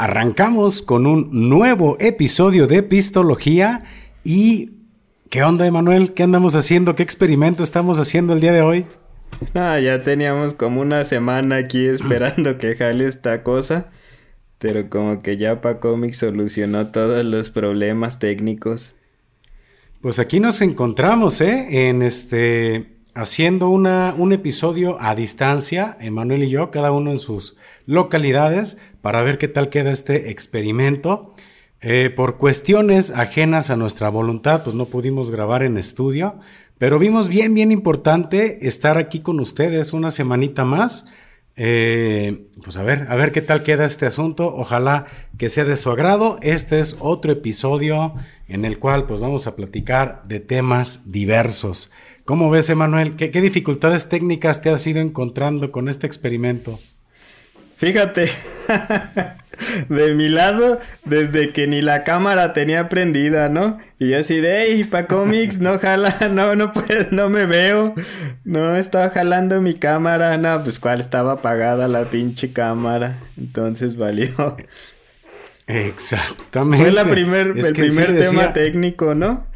Arrancamos con un nuevo episodio de Epistología y ¿qué onda, Emanuel? ¿Qué andamos haciendo? ¿Qué experimento estamos haciendo el día de hoy? Ah, ya teníamos como una semana aquí esperando que jale esta cosa, pero como que ya Pacomics solucionó todos los problemas técnicos. Pues aquí nos encontramos, ¿eh? En este haciendo una, un episodio a distancia, Emanuel y yo, cada uno en sus localidades, para ver qué tal queda este experimento. Eh, por cuestiones ajenas a nuestra voluntad, pues no pudimos grabar en estudio, pero vimos bien, bien importante estar aquí con ustedes una semanita más. Eh, pues a ver, a ver qué tal queda este asunto. Ojalá que sea de su agrado. Este es otro episodio en el cual pues vamos a platicar de temas diversos. ¿Cómo ves, Emanuel? ¿Qué, dificultades técnicas te has ido encontrando con este experimento? Fíjate, de mi lado, desde que ni la cámara tenía prendida, ¿no? Y así de, hey, pa cómics, no jala, no, no puedes, no me veo, no, estaba jalando mi cámara, no, pues cuál estaba apagada la pinche cámara, entonces valió. Exactamente. Fue la primer, el primer tema técnico, ¿no?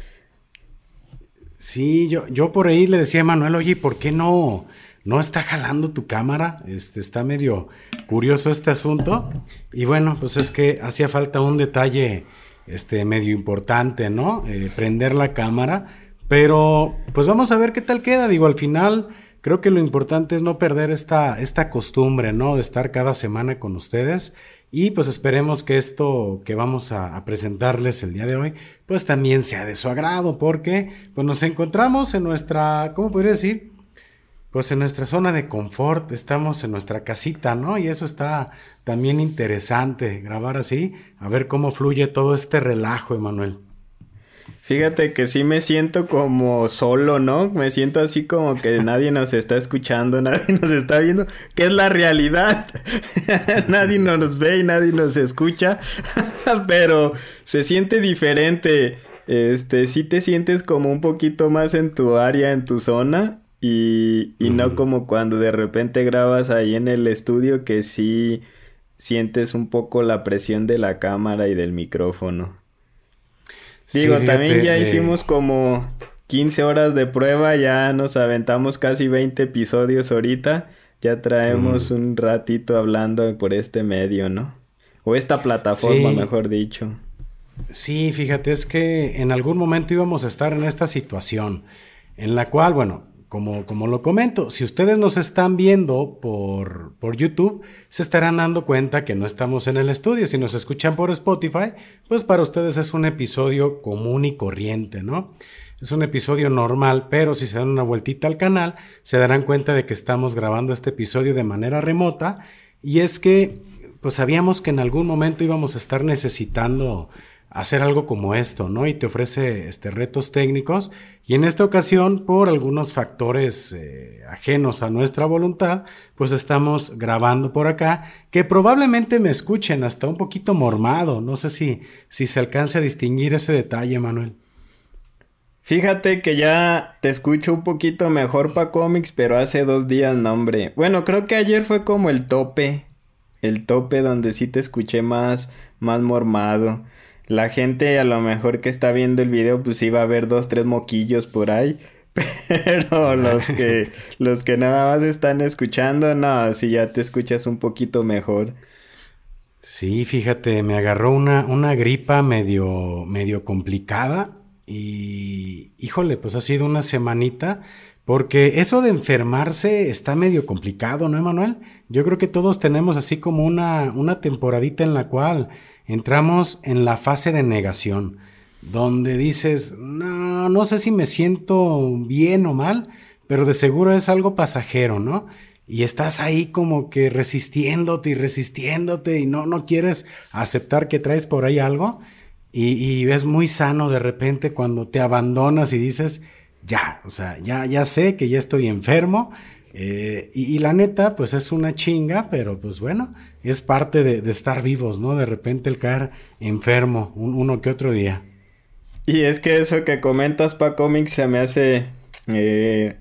Sí, yo, yo por ahí le decía a Manuel, oye, ¿por qué no, no está jalando tu cámara? Este, está medio curioso este asunto. Y bueno, pues es que hacía falta un detalle este, medio importante, ¿no? Eh, prender la cámara. Pero pues vamos a ver qué tal queda. Digo, al final creo que lo importante es no perder esta, esta costumbre, ¿no? De estar cada semana con ustedes y pues esperemos que esto que vamos a, presentarles el día de hoy, pues también sea de su agrado, porque pues nos encontramos en nuestra, ¿cómo podría decir? Pues en nuestra zona de confort, estamos en nuestra casita, ¿no? Y eso está también interesante, grabar así, a ver cómo fluye todo este relajo, Emanuel. Fíjate que sí me siento como solo, ¿no? Me siento así como que nadie nos está escuchando, nadie nos está viendo, que es la realidad. nadie nos ve y nadie nos escucha, pero se siente diferente. Este, sí te sientes como un poquito más en tu área, en tu zona, y, y no como cuando de repente grabas ahí en el estudio que sí sientes un poco la presión de la cámara y del micrófono. Digo, también ya eh, hicimos como 15 horas de prueba, ya nos aventamos casi 20 episodios ahorita, ya traemos un ratito hablando por este medio, ¿no? O esta plataforma, mejor dicho. Sí, fíjate, es que en algún momento íbamos a estar en esta situación, en la cual, bueno, como, lo comento, si ustedes nos están viendo por, por YouTube, se estarán dando cuenta que no estamos en el estudio. Si nos escuchan por Spotify, pues para ustedes es un episodio común y corriente, ¿no? Es un episodio normal, pero si se dan una vueltita al canal, se darán cuenta de que estamos grabando este episodio de manera remota. Y es que, pues sabíamos que en algún momento íbamos a estar necesitando hacer algo como esto, ¿no? Y te ofrece este, retos técnicos. Y en esta ocasión, por algunos factores eh, ajenos a nuestra voluntad, pues estamos grabando por acá, que probablemente me escuchen hasta un poquito mormado. No sé si, si se alcance a distinguir ese detalle, Manuel. Fíjate que ya te escucho un poquito mejor para cómics, pero hace dos días, no, hombre. Bueno, creo que ayer fue como el tope. El tope donde sí te escuché más, más mormado la gente a lo mejor que está viendo el video pues iba a ver dos, tres moquillos por ahí. Pero los que, los que nada más están escuchando, no, si ya te escuchas un poquito mejor. Sí, fíjate, me agarró una, una gripa medio, medio complicada y híjole, pues ha sido una semanita porque eso de enfermarse está medio complicado, ¿no, Emanuel? Yo creo que todos tenemos así como una, una temporadita en la cual entramos en la fase de negación, donde dices, no, no sé si me siento bien o mal, pero de seguro es algo pasajero, ¿no? Y estás ahí como que resistiéndote y resistiéndote y no, no quieres aceptar que traes por ahí algo. Y, y es muy sano de repente cuando te abandonas y dices, ya, o sea, ya, ya sé que ya estoy enfermo. Eh, y, la neta, pues es una chinga, pero pues bueno, es parte de, estar vivos, ¿no? De repente el caer enfermo uno que otro día. Y es que eso que comentas, pa Comics, se me hace eh,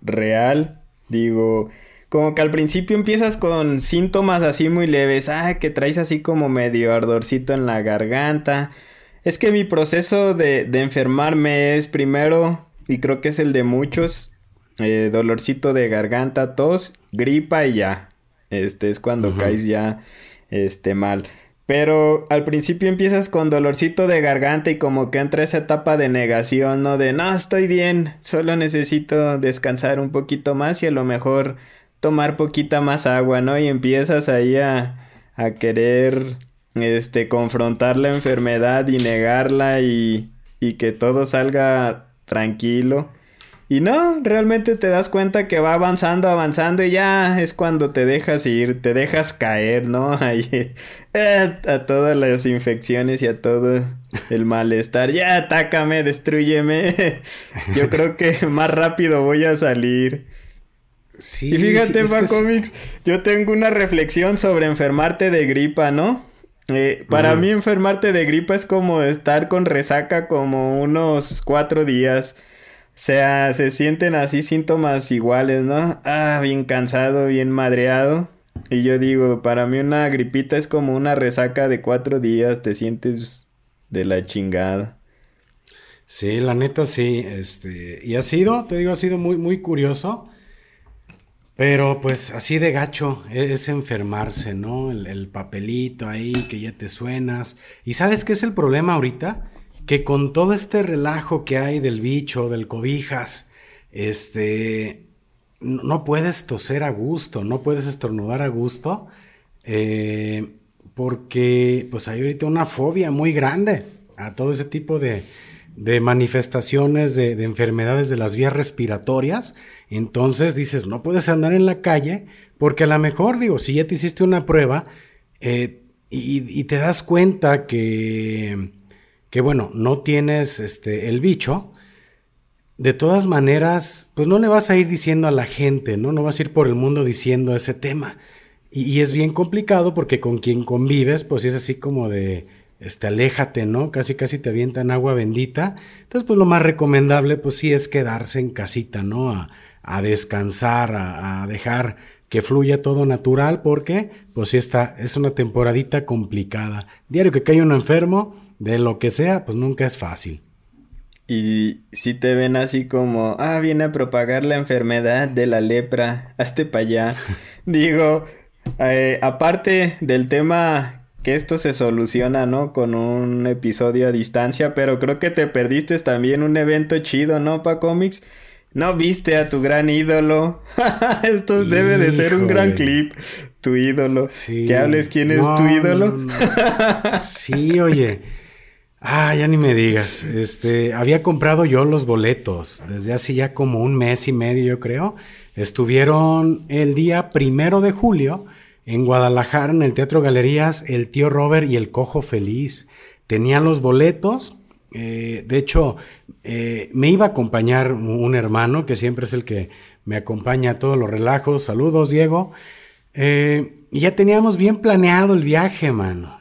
real. Digo, como que al principio empiezas con síntomas así muy leves, ah, que traes así como medio ardorcito en la garganta. Es que mi proceso de, de enfermarme es primero, y creo que es el de muchos, eh, dolorcito de garganta, tos, gripa y ya. Este es cuando caes ya este mal. Pero al principio empiezas con dolorcito de garganta y como que entra esa etapa de negación, ¿no? De no, estoy bien, solo necesito descansar un poquito más y a lo mejor tomar poquita más agua, ¿no? Y empiezas ahí a, a querer, este, confrontar la enfermedad y negarla y, y que todo salga tranquilo. Y no, realmente te das cuenta que va avanzando, avanzando y ya es cuando te dejas ir, te dejas caer, ¿no? Ahí, eh, a todas las infecciones y a todo el malestar. Ya, atácame, destruyeme. Yo creo que más rápido voy a salir. Sí, y fíjate, sí, yo tengo una reflexión sobre enfermarte de gripa, ¿no? Eh, para mí enfermarte de gripa es como estar con resaca como unos cuatro días. Sea, se sienten así síntomas iguales, ¿no? Ah, bien cansado, bien madreado. Y yo digo, para mí una gripita es como una resaca de cuatro días, te sientes de la chingada. Sí, la neta sí, este, y ha sido, te digo, ha sido muy, muy curioso, pero pues así de gacho e, es, enfermarse, ¿no? El, el, papelito ahí que ya te suenas. ¿Y sabes qué es el problema ahorita? Que con todo este relajo que hay del bicho, del cobijas, este, no puedes toser a gusto, no puedes estornudar a gusto, eh, porque pues hay ahorita una fobia muy grande a todo ese tipo de, manifestaciones de, enfermedades de las vías respiratorias. Entonces dices, no puedes andar en la calle, porque a lo mejor, digo, si ya te hiciste una prueba eh, y, te das cuenta que que bueno, no tienes este, el bicho, de todas maneras, pues no le vas a ir diciendo a la gente, ¿no? No vas a ir por el mundo diciendo ese tema. Y, es bien complicado porque con quien convives, pues es así como de, este, aléjate, ¿no? Casi casi te avientan agua bendita. Entonces, pues lo más recomendable, pues sí es quedarse en casita, ¿no? A, descansar, a, a, dejar que fluya todo natural, porque, pues sí está, es una temporadita complicada. Diario que cae uno enfermo, de lo que sea, pues nunca es fácil. Y si te ven así como, ah, viene a propagar la enfermedad de la lepra, hazte para allá. Digo, eh, aparte del tema que esto se soluciona, ¿no? Con un episodio a distancia, pero creo que te perdiste también un evento chido, ¿no, Pa Comics? ¿No viste a tu gran ídolo? Esto debe de ser un gran clip. Tu ídolo. Sí. Que hables quién es tu ídolo. sí, oye. Ah, ya ni me digas. Este, había comprado yo los boletos desde hace ya como un mes y medio, yo creo. Estuvieron el día primero de julio en Guadalajara, en el Teatro Galerías, el tío Robert y el Cojo Feliz. Tenían los boletos. Eh, de hecho, eh, me iba a acompañar un hermano que siempre es el que me acompaña a todos los relajos. Saludos, Diego. Eh, y ya teníamos bien planeado el viaje, mano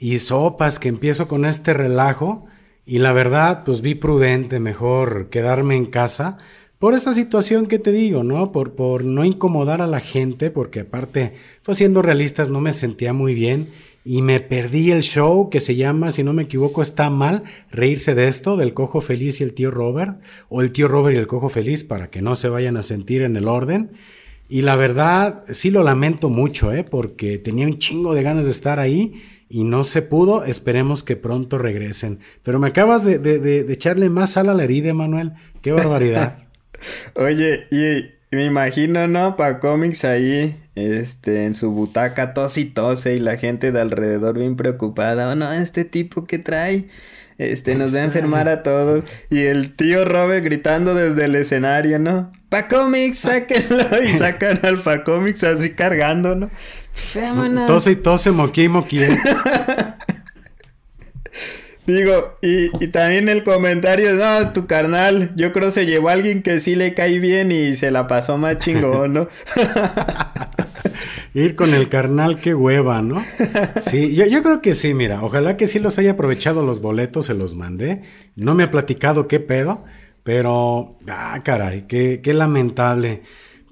y sopas que empiezo con este relajo y la verdad pues vi prudente mejor quedarme en casa por esa situación que te digo, ¿no? Por, por no incomodar a la gente, porque aparte, pues siendo realistas, no me sentía muy bien y me perdí el show que se llama, si no me equivoco, está mal reírse de esto, del cojo feliz y el tío Robert, o el tío Robert y el cojo feliz, para que no se vayan a sentir en el orden. Y la verdad, sí lo lamento mucho, ¿eh? Porque tenía un chingo de ganas de estar ahí y no se pudo. Esperemos que pronto regresen. Pero me acabas de, echarle más sal a la herida, Manuel. Qué barbaridad. Oye, y, me imagino, ¿no? Para cómics ahí, este, en su butaca tos y tose y la gente de alrededor bien preocupada. Oh, no, este tipo que trae. Este, nos va a enfermar a todos. Y el tío Robert gritando desde el escenario, ¿no? Pa cómics, sáquenlo. Y sacan al Pa cómics así cargando, ¿no? Tose y tose, moqui moqui. ¿eh? Digo, y, y, también el comentario, no, tu carnal, yo creo se llevó a alguien que sí le cae bien y se la pasó más chingón, ¿no? Ir con el carnal, qué hueva, ¿no? Sí, yo, yo, creo que sí, mira, ojalá que sí los haya aprovechado los boletos, se los mandé. No me ha platicado qué pedo, pero, ah, caray, qué, qué lamentable.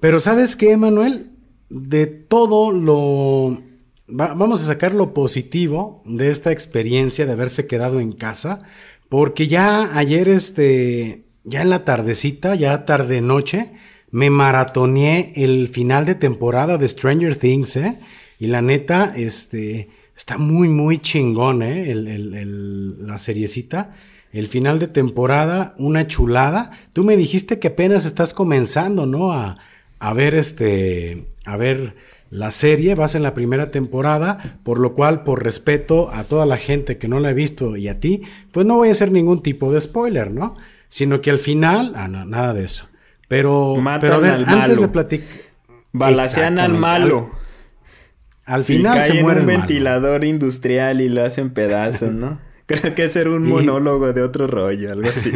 Pero ¿sabes qué, Manuel? De todo lo... vamos a sacar lo positivo de esta experiencia de haberse quedado en casa, porque ya ayer, este, ya en la tardecita, ya tarde noche, me maratoneé el final de temporada de Stranger Things, ¿eh? Y la neta, este, está muy, muy chingón, ¿eh? la seriecita. El final de temporada, una chulada. Tú me dijiste que apenas estás comenzando, ¿no? A, a ver este, a ver la serie, vas en la primera temporada, por lo cual, por respeto a toda la gente que no la ha visto y a ti, pues no voy a hacer ningún tipo de spoiler, ¿no? Sino que al final, ah, no, nada de eso. Pero, pero a ver, antes de platicar. Balacean al malo. Al, final se muere en un ventilador industrial y lo hacen pedazos, ¿no? Creo que es ser un monólogo de otro rollo, algo así.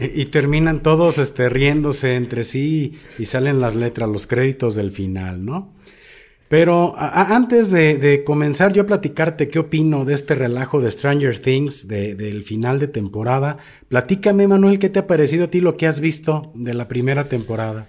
y, terminan todos este, riéndose entre sí y salen las letras, los créditos del final, ¿no? Pero antes de, comenzar yo a platicarte qué opino de este relajo de Stranger Things, del final de temporada, platícame Manuel, ¿qué te ha parecido a ti lo que has visto de la primera temporada?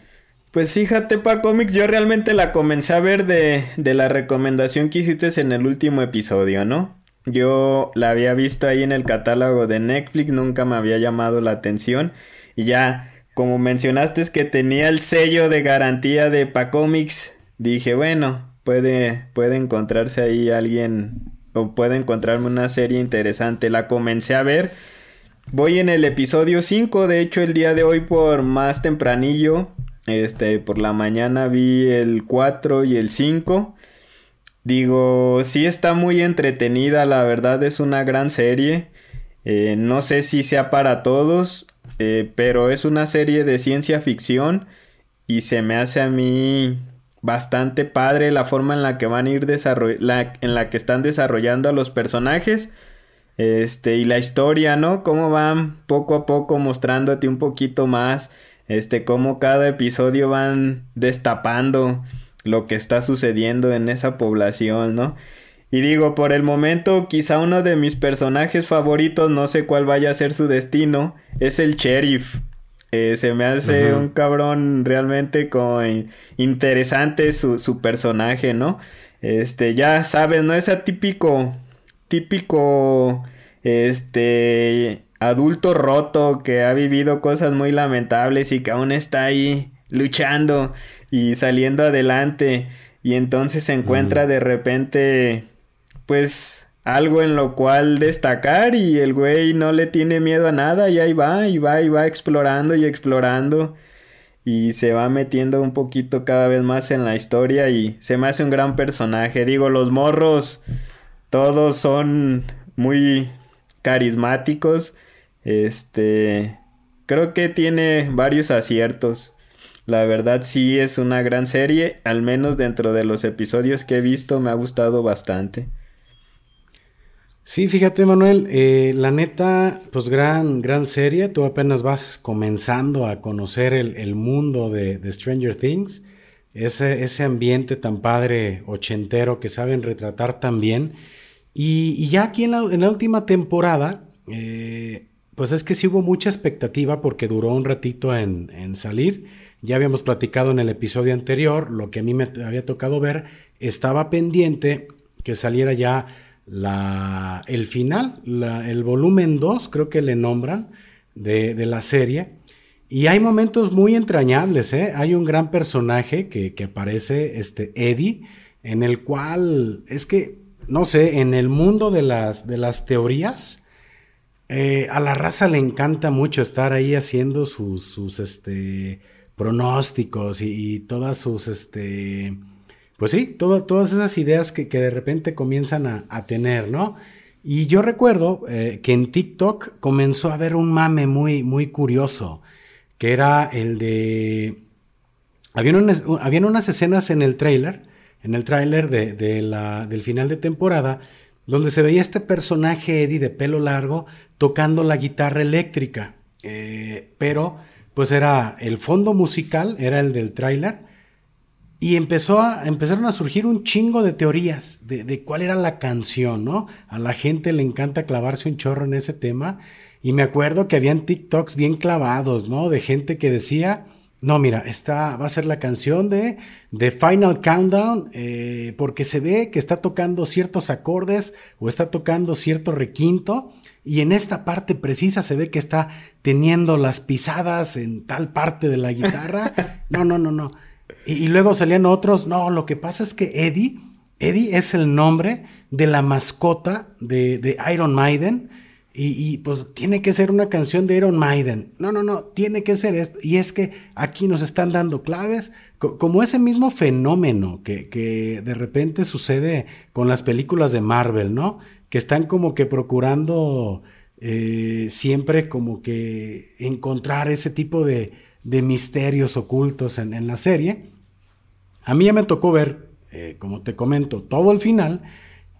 Pues fíjate, Pa Comics, yo realmente la comencé a ver de, de la recomendación que hiciste en el último episodio, ¿no? Yo la había visto ahí en el catálogo de Netflix, nunca me había llamado la atención. Y ya, como mencionaste es que tenía el sello de garantía de Pacomics, dije, bueno, puede, puede encontrarse ahí alguien o puede encontrarme una serie interesante. La comencé a ver. Voy en el episodio 5, de hecho el día de hoy por más tempranillo, este, por la mañana vi el 4 y el 5. Digo, sí está muy entretenida, la verdad es una gran serie. Eh, no sé si sea para todos, eh, pero es una serie de ciencia ficción y se me hace a mí bastante padre la forma en la que van a ir la, en la que están desarrollando a los personajes. Este, y la historia, ¿no? Cómo van poco a poco mostrándote un poquito más. Este, cómo cada episodio van destapando lo que está sucediendo en esa población, ¿no? Y digo, por el momento, quizá uno de mis personajes favoritos, no sé cuál vaya a ser su destino, es el sheriff. Eh, se me hace un cabrón realmente con interesante su, su, personaje, ¿no? Este, ya sabes, no es atípico, típico, este, adulto roto que ha vivido cosas muy lamentables y que aún está ahí luchando y saliendo adelante y entonces se encuentra de repente pues algo en lo cual destacar y el güey no le tiene miedo a nada y ahí va y va y va explorando y explorando y se va metiendo un poquito cada vez más en la historia y se me hace un gran personaje. Digo, los morros todos son muy carismáticos. Este, creo que tiene varios aciertos. La verdad sí es una gran serie, al menos dentro de los episodios que he visto me ha gustado bastante. Sí, fíjate Manuel, eh, la neta, pues gran, gran serie, tú apenas vas comenzando a conocer el, mundo de, Stranger Things, ese, ese ambiente tan padre ochentero que saben retratar tan bien. Y, ya aquí en la, última temporada, eh, pues es que sí hubo mucha expectativa porque duró un ratito en, en salir ya habíamos platicado en el episodio anterior, lo que a mí me había tocado ver, estaba pendiente que saliera ya la, el final, el volumen 2, creo que le nombran, de, la serie. Y hay momentos muy entrañables, ¿eh? Hay un gran personaje que, aparece, este Eddie, en el cual es que, no sé, en el mundo de las, de las teorías, eh, a la raza le encanta mucho estar ahí haciendo sus, sus, este, pronósticos y, todas sus, este, pues sí, todas esas ideas que, de repente comienzan a, tener, ¿no? Y yo recuerdo eh, que en TikTok comenzó a haber un mame muy, muy curioso, que era el de... Habían unas, unas escenas en el trailer, en el tráiler de, la, del final de temporada, donde se veía este personaje Eddie de pelo largo tocando la guitarra eléctrica, eh, pero pues era el fondo musical, era el del tráiler, y empezó a, empezaron a surgir un chingo de teorías de, cuál era la canción, ¿no? A la gente le encanta clavarse un chorro en ese tema, y me acuerdo que habían TikToks bien clavados, ¿no? De gente que decía No, mira, esta va a ser la canción de, de Final Countdown, eh, porque se ve que está tocando ciertos acordes o está tocando cierto requinto, y en esta parte precisa se ve que está teniendo las pisadas en tal parte de la guitarra. No, no, no, no. Y, luego salían otros. No, lo que pasa es que Eddie, Eddie es el nombre de la mascota de, de Iron Maiden y, pues tiene que ser una canción de Iron Maiden. No, no, no, tiene que ser esto. Y es que aquí nos están dando claves, como ese mismo fenómeno que, de repente sucede con las películas de Marvel, ¿no? Que están como que procurando eh, siempre como que encontrar ese tipo de, misterios ocultos en, en, la serie. A mí ya me tocó ver, eh, como te comento, todo el final.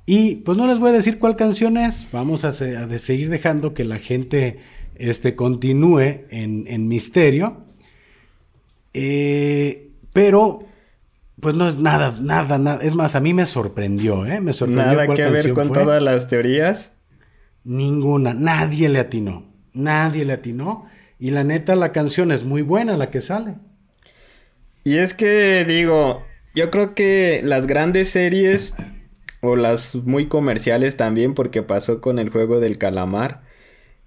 Y pues no les voy a decir cuál canción es, vamos a, seguir dejando que la gente este, continúe en, misterio. Eh, pero, pues no es nada, nada, nada. Es más, a mí me sorprendió, ¿eh? Me sorprendió. Nada que ver con todas las teorías. Ninguna, nadie le atinó, nadie le atinó. Y la neta, la canción es muy buena, la que sale. Y es que digo, yo creo que las grandes series o las muy comerciales también, porque pasó con el juego del calamar.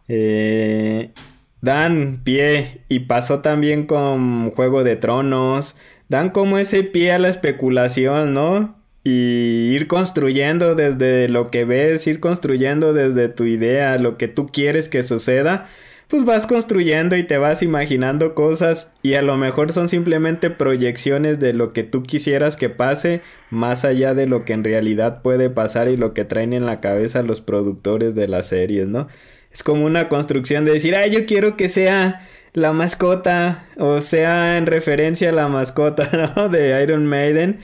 Eh, dan pie y pasó también con Juego de Tronos. Dan como ese pie a la especulación, ¿no? Y ir construyendo desde lo que ves, ir construyendo desde tu idea, lo que tú quieres que suceda pues vas construyendo y te vas imaginando cosas y a lo mejor son simplemente proyecciones de lo que tú quisieras que pase más allá de lo que en realidad puede pasar y lo que traen en la cabeza los productores de las series, ¿no? Es como una construcción de decir, ay, yo quiero que sea la mascota o sea en referencia a la mascota, ¿no? De Iron Maiden.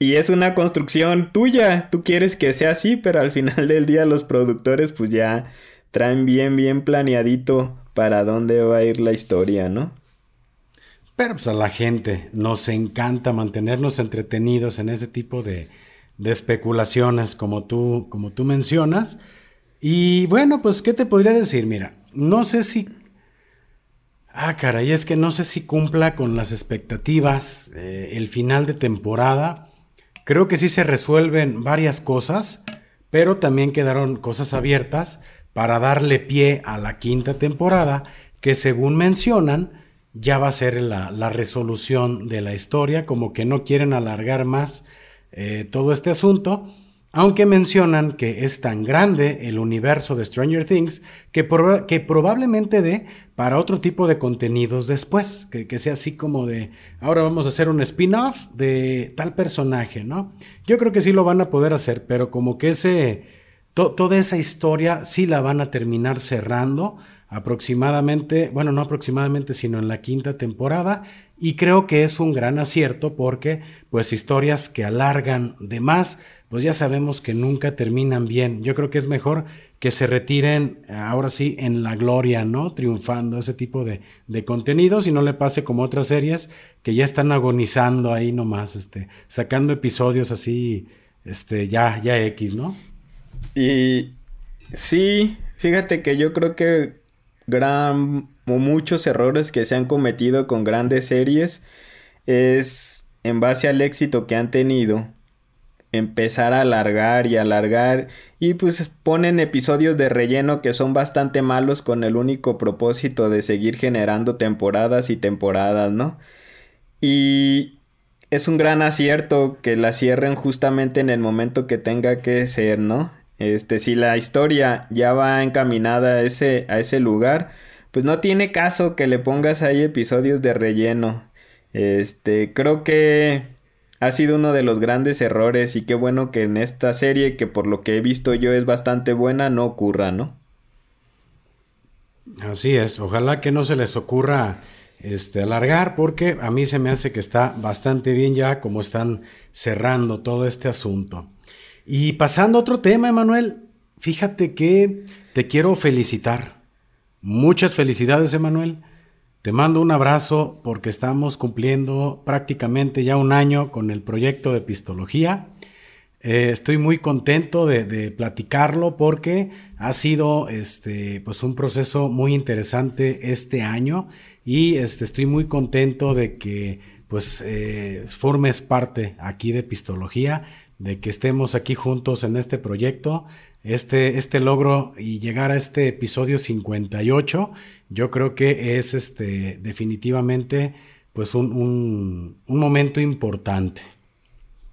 Y es una construcción tuya, tú quieres que sea así, pero al final del día los productores pues ya traen bien, bien planeadito para dónde va a ir la historia, ¿no? Pero pues a la gente nos encanta mantenernos entretenidos en ese tipo de, especulaciones como tú, como tú mencionas. Y bueno, pues, ¿qué te podría decir? Mira, no sé si... Ah, caray, es que no sé si cumpla con las expectativas eh, el final de temporada. Creo que sí se resuelven varias cosas, pero también quedaron cosas abiertas para darle pie a la quinta temporada, que según mencionan, ya va a ser la, resolución de la historia, como que no quieren alargar más eh, todo este asunto, aunque mencionan que es tan grande el universo de Stranger Things que, que probablemente dé para otro tipo de contenidos después, que, sea así como de, ahora vamos a hacer un spin-off de tal personaje, ¿no? Yo creo que sí lo van a poder hacer, pero como que ese toda esa historia sí la van a terminar cerrando aproximadamente, bueno, no aproximadamente, sino en la quinta temporada. Y creo que es un gran acierto porque, pues, historias que alargan de más, pues ya sabemos que nunca terminan bien. Yo creo que es mejor que se retiren ahora sí en la gloria, ¿no? Triunfando ese tipo de, de contenidos y no le pase como otras series que ya están agonizando ahí nomás, este, sacando episodios así, este, ya, ya X, ¿no? Y sí, fíjate que yo creo que gran muchos errores que se han cometido con grandes series es en base al éxito que han tenido empezar a alargar y alargar y pues ponen episodios de relleno que son bastante malos con el único propósito de seguir generando temporadas y temporadas, ¿no? Y es un gran acierto que la cierren justamente en el momento que tenga que ser, ¿no? Este, si la historia ya va encaminada a ese, a ese lugar, pues no tiene caso que le pongas ahí episodios de relleno. Este, creo que ha sido uno de los grandes errores y qué bueno que en esta serie, que por lo que he visto yo es bastante buena, no ocurra, ¿no? Así es, ojalá que no se les ocurra este, alargar porque a mí se me hace que está bastante bien ya como están cerrando todo este asunto. Y pasando a otro tema, Emanuel, fíjate que te quiero felicitar. Muchas felicidades, Emanuel. Te mando un abrazo porque estamos cumpliendo prácticamente ya un año con el proyecto de Epistología. Eh, estoy muy contento de, platicarlo porque ha sido este, pues un proceso muy interesante este año y este, estoy muy contento de que pues eh, formes parte aquí de Pistología, de que estemos aquí juntos en este proyecto, este, este logro y llegar a este episodio 58, yo creo que es este, definitivamente pues un, un, momento importante.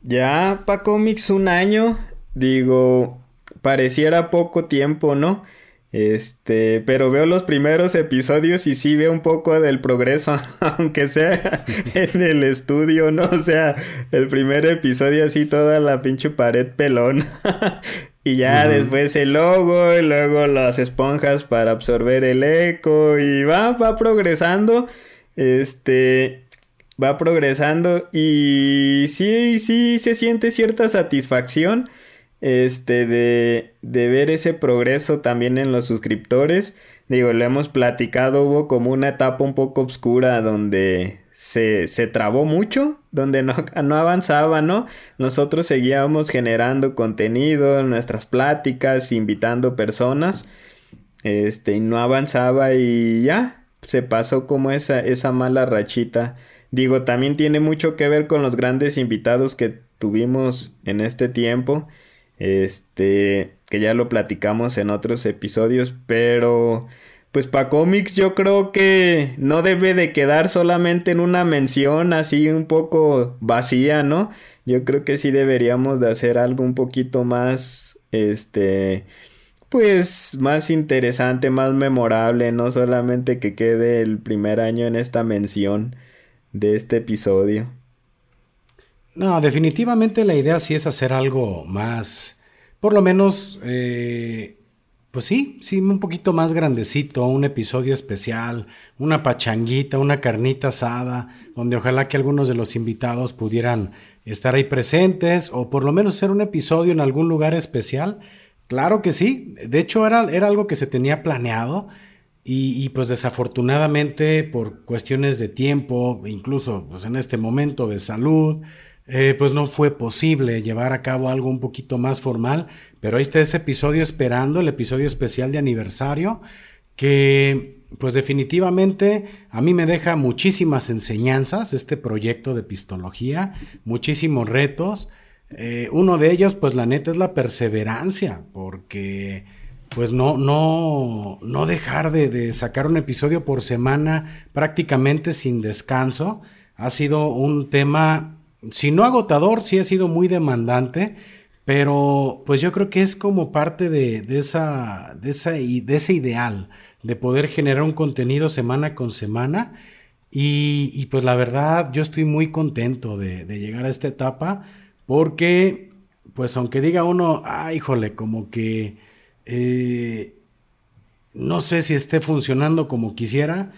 Ya para cómics un año, digo, pareciera poco tiempo, ¿no? Este, pero veo los primeros episodios y sí veo un poco del progreso, aunque sea en el estudio, ¿no? O sea, el primer episodio así toda la pinche pared pelón. y ya después el logo y luego las esponjas para absorber el eco y va, va progresando. Este, va progresando y sí, sí se siente cierta satisfacción este, de, de ver ese progreso también en los suscriptores. Digo, lo hemos platicado, hubo como una etapa un poco oscura donde se, se trabó mucho, donde no, no, avanzaba, ¿no? Nosotros seguíamos generando contenido, nuestras pláticas, invitando personas, este, y no avanzaba y ya, se pasó como esa, esa mala rachita. Digo, también tiene mucho que ver con los grandes invitados que tuvimos en este tiempo este, que ya lo platicamos en otros episodios, pero pues para cómics yo creo que no debe de quedar solamente en una mención así un poco vacía, ¿no? Yo creo que sí deberíamos de hacer algo un poquito más, este, pues más interesante, más memorable, no solamente que quede el primer año en esta mención de este episodio. No, definitivamente la idea sí es hacer algo más, por lo menos, eh, pues sí, sí, un poquito más grandecito, un episodio especial, una pachanguita, una carnita asada, donde ojalá que algunos de los invitados pudieran estar ahí presentes o por lo menos hacer un episodio en algún lugar especial. Claro que sí, de hecho era, era algo que se tenía planeado. Y, pues desafortunadamente por cuestiones de tiempo, incluso pues en este momento de salud, eh, pues no fue posible llevar a cabo algo un poquito más formal, pero ahí está ese episodio esperando, el episodio especial de aniversario, que pues definitivamente a mí me deja muchísimas enseñanzas este proyecto de pistología, muchísimos retos. Eh, uno de ellos, pues la neta es la perseverancia, porque pues no, no, no dejar de, de sacar un episodio por semana prácticamente sin descanso. Ha sido un tema si no agotador, sí ha sido muy demandante, pero pues yo creo que es como parte de, esa, de, esa, de ese ideal, de poder generar un contenido semana con semana. Y, pues la verdad, yo estoy muy contento de, llegar a esta etapa, porque pues aunque diga uno, ah, híjole, como que eh, no sé si esté funcionando como quisiera,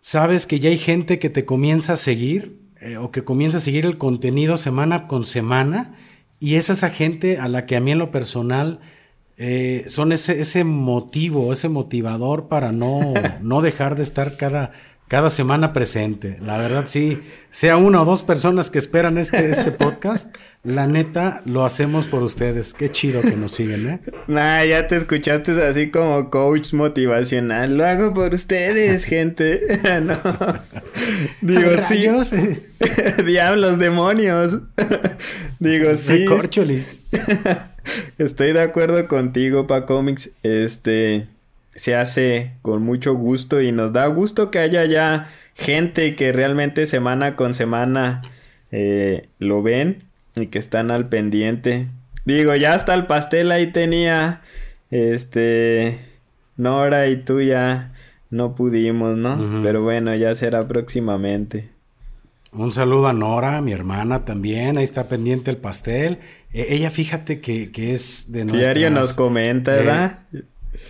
sabes que ya hay gente que te comienza a seguir eh, o que comienza a seguir el contenido semana con semana. Y es esa gente a la que a mí en lo personal eh, son ese, ese motivo, ese motivador para no, no dejar de estar cada, cada semana presente. La verdad, sí, sea una o dos personas que esperan este, este podcast, la neta lo hacemos por ustedes. Qué chido que nos siguen, ¿eh? Nah, ya te escuchaste así como coach motivacional. Lo hago por ustedes, gente. no. Digo, sí. Diablos, demonios. Digo, sí. Recorcholis. Estoy de acuerdo contigo, pa Comics. Este se hace con mucho gusto y nos da gusto que haya ya gente que realmente semana con semana eh, lo ven y que están al pendiente. Digo, ya hasta el pastel ahí tenía este Nora y tú ya no pudimos, ¿no? Pero bueno, ya será próximamente. Un saludo a Nora, mi hermana también, ahí está pendiente el pastel. E, ella fíjate que, es de nuestras... Diario nos comenta, ¿verdad?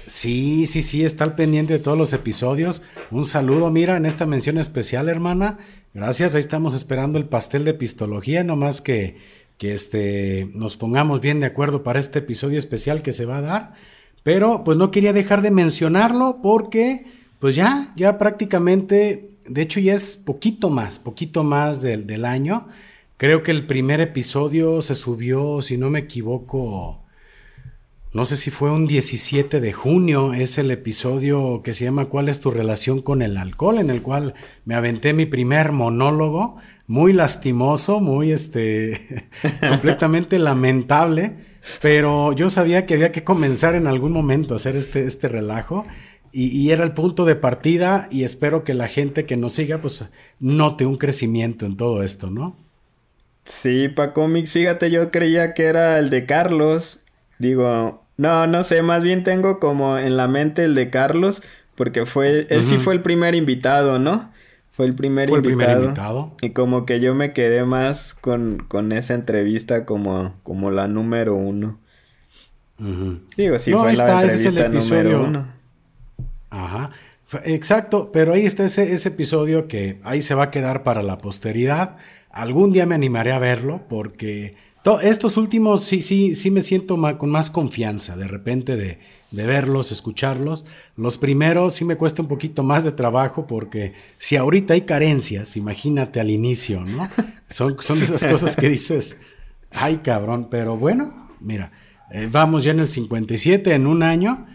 Sí, sí, sí, está al pendiente de todos los episodios. Un saludo, mira, en esta mención especial, hermana. Gracias, ahí estamos esperando el pastel de pistología, nomás que, que este, nos pongamos bien de acuerdo para este episodio especial que se va a dar. Pero pues no quería dejar de mencionarlo porque pues ya, ya prácticamente, de hecho ya es poquito más, poquito más del, del año. Creo que el primer episodio se subió, si no me equivoco, no sé si fue un 17 de junio, es el episodio que se llama ¿Cuál es tu relación con el alcohol? En el cual me aventé mi primer monólogo, muy lastimoso, muy este, completamente lamentable, pero yo sabía que había que comenzar en algún momento a hacer este, este relajo. Y, era el punto de partida y espero que la gente que nos siga pues note un crecimiento en todo esto, ¿no? Sí, pa cómics, fíjate, yo creía que era el de Carlos. Digo, no, no sé, más bien tengo como en la mente el de Carlos, porque fue, él sí fue el primer invitado, ¿no? Fue el primer, invitado, el primer invitado. Y como que yo me quedé más con, con esa entrevista como, como la número uno. Digo, sí fue la entrevista número uno. Ajá. Exacto, pero ahí está ese, episodio que ahí se va a quedar para la posteridad. Algún día me animaré a verlo porque estos últimos sí, sí, sí me siento con más confianza de repente de, verlos, escucharlos. Los primeros sí me cuesta un poquito más de trabajo porque si ahorita hay carencias, imagínate al inicio, ¿no? Son, son esas cosas que dices, ay cabrón, pero bueno, mira, eh, vamos ya en el 57, en un año,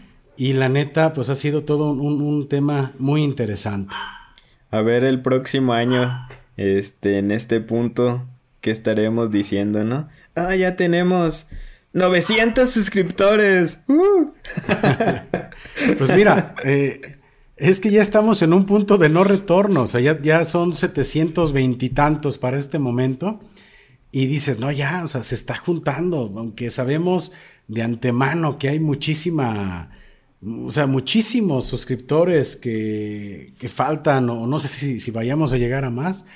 y la neta, pues ha sido todo un, un tema muy interesante. A ver el próximo año, este, en este punto, ¿qué estaremos diciendo, no? Ah, ya tenemos 900 suscriptores. Uh. pues mira, eh, es que ya estamos en un punto de no retorno. O sea, ya, ya son 720 y tantos para este momento. Y dices, no, ya, o sea, se está juntando. Aunque sabemos de antemano que hay muchísima. O sea, muchísimos suscriptores que, que faltan, o no sé si, si, vayamos a llegar a más,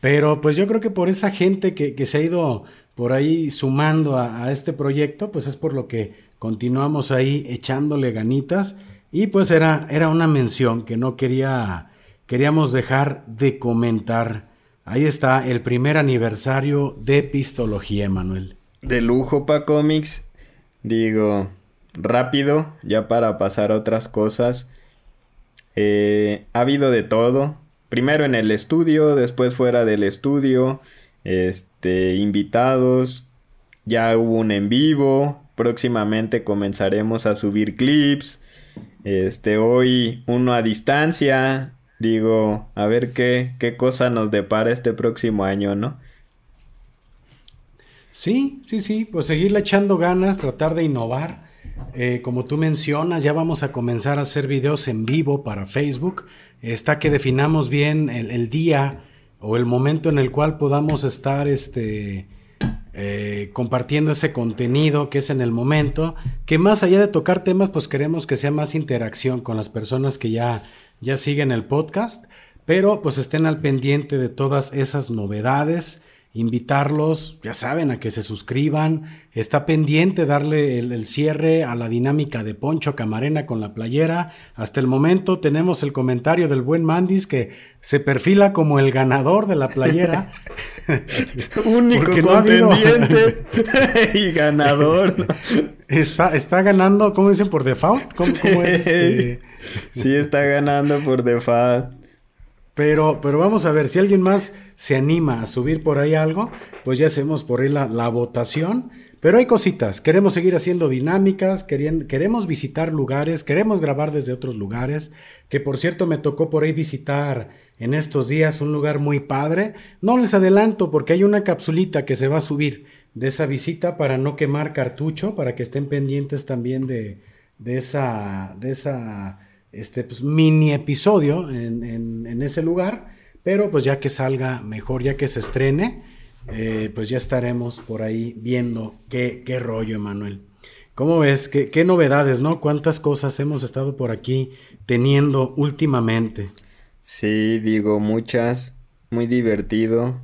pero pues yo creo que por esa gente que, que se ha ido por ahí sumando a, este proyecto, pues es por lo que continuamos ahí echándole ganitas. Y pues era, era una mención que no quería, queríamos dejar de comentar. Ahí está el primer aniversario de Pistología, Manuel. De lujo pa cómics. Digo, rápido, ya para pasar a otras cosas. Eh, ha habido de todo. Primero en el estudio, después fuera del estudio este, invitados, ya hubo un en vivo, próximamente comenzaremos a subir clips, este, hoy uno a distancia, digo, a ver qué, qué cosa nos depara este próximo año, ¿no? Sí, sí, sí, pues seguirle echando ganas, tratar de innovar. Eh, como tú mencionas, ya vamos a comenzar a hacer videos en vivo para Facebook. Está que definamos bien el, día, o el momento en el cual podamos estar este, eh, compartiendo ese contenido que es en el momento, que más allá de tocar temas, pues queremos que sea más interacción con las personas que ya, ya siguen el podcast, pero pues estén al pendiente de todas esas novedades invitarlos, ya saben, a que se suscriban. Está pendiente darle el, cierre a la dinámica de Poncho Camarena con la playera. Hasta el momento tenemos el comentario del buen Mandis que se perfila como el ganador de la playera. Único contendiente y ganador. Está, está ganando, ¿cómo dicen? Por default. ¿Cómo, cómo es este? Sí, está ganando por default. Pero, pero vamos a ver, si alguien más se anima a subir por ahí algo, pues ya hacemos por ahí la, votación. Pero hay cositas, queremos seguir haciendo dinámicas, queremos visitar lugares, queremos grabar desde otros lugares, que por cierto me tocó por ahí visitar en estos días un lugar muy padre. No les adelanto porque hay una capsulita que se va a subir de esa visita para no quemar cartucho, para que estén pendientes también de, de esa, de esa este pues, mini episodio en, ese lugar, pero pues ya que salga mejor, ya que se estrene, eh, pues ya estaremos por ahí viendo qué, qué rollo, Emanuel. ¿Cómo ves? ¿Qué, ¿Qué, novedades, no? ¿Cuántas cosas hemos estado por aquí teniendo últimamente? Sí, digo, muchas. Muy divertido.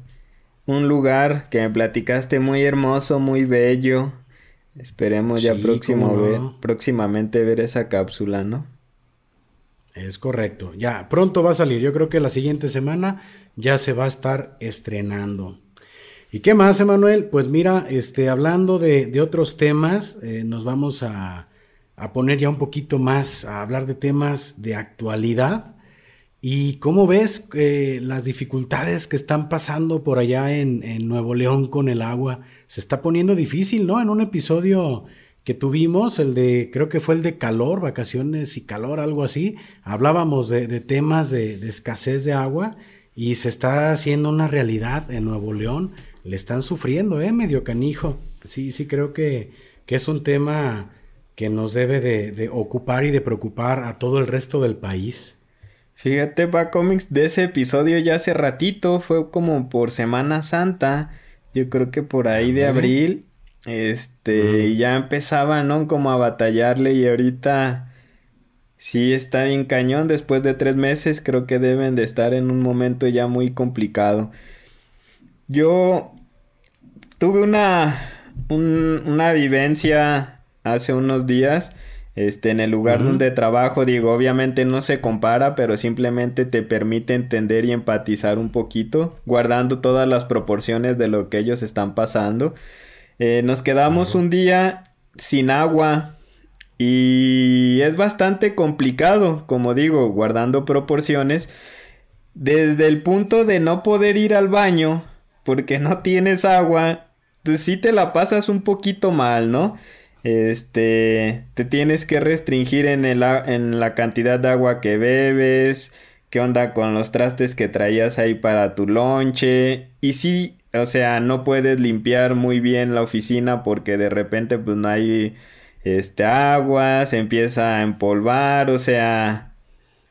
Un lugar que me platicaste muy hermoso, muy bello. Esperemos ya próximo próximamente ver esa cápsula, ¿no? Es correcto. Ya, pronto va a salir. Yo creo que la siguiente semana ya se va a estar estrenando. ¿Y qué más, Emanuel? Pues mira, este, hablando de, otros temas, eh, nos vamos a, poner ya un poquito más a hablar de temas de actualidad. ¿Y cómo ves eh, las dificultades que están pasando por allá en, en, Nuevo León con el agua? Se está poniendo difícil, ¿no? En un episodio que tuvimos, el de, creo que fue el de calor, vacaciones y calor, algo así, hablábamos de, temas de, escasez de agua y se está haciendo una realidad en Nuevo León. Le están sufriendo, ¿eh? Medio canijo. Sí, sí, creo que, que es un tema que nos debe de, ocupar y de preocupar a todo el resto del país. Fíjate, pa cómics de ese episodio ya hace ratito, fue como por Semana Santa, yo creo que por ahí de abril, este, ya empezaba, ¿no? Como a batallarle y ahorita sí está bien cañón, después de tres meses creo que deben de estar en un momento ya muy complicado. Yo tuve una, una vivencia hace unos días este, en el lugar donde trabajo, digo, obviamente no se compara, pero simplemente te permite entender y empatizar un poquito, guardando todas las proporciones de lo que ellos están pasando. Eh, nos quedamos un día sin agua y es bastante complicado, como digo, guardando proporciones. Desde el punto de no poder ir al baño porque no tienes agua, pues sí te la pasas un poquito mal, ¿no? Este, te tienes que restringir en, el, en la cantidad de agua que bebes, qué onda con los trastes que traías ahí para tu lonche. Y sí, o sea, no puedes limpiar muy bien la oficina porque de repente pues no hay este agua, se empieza a empolvar, o sea,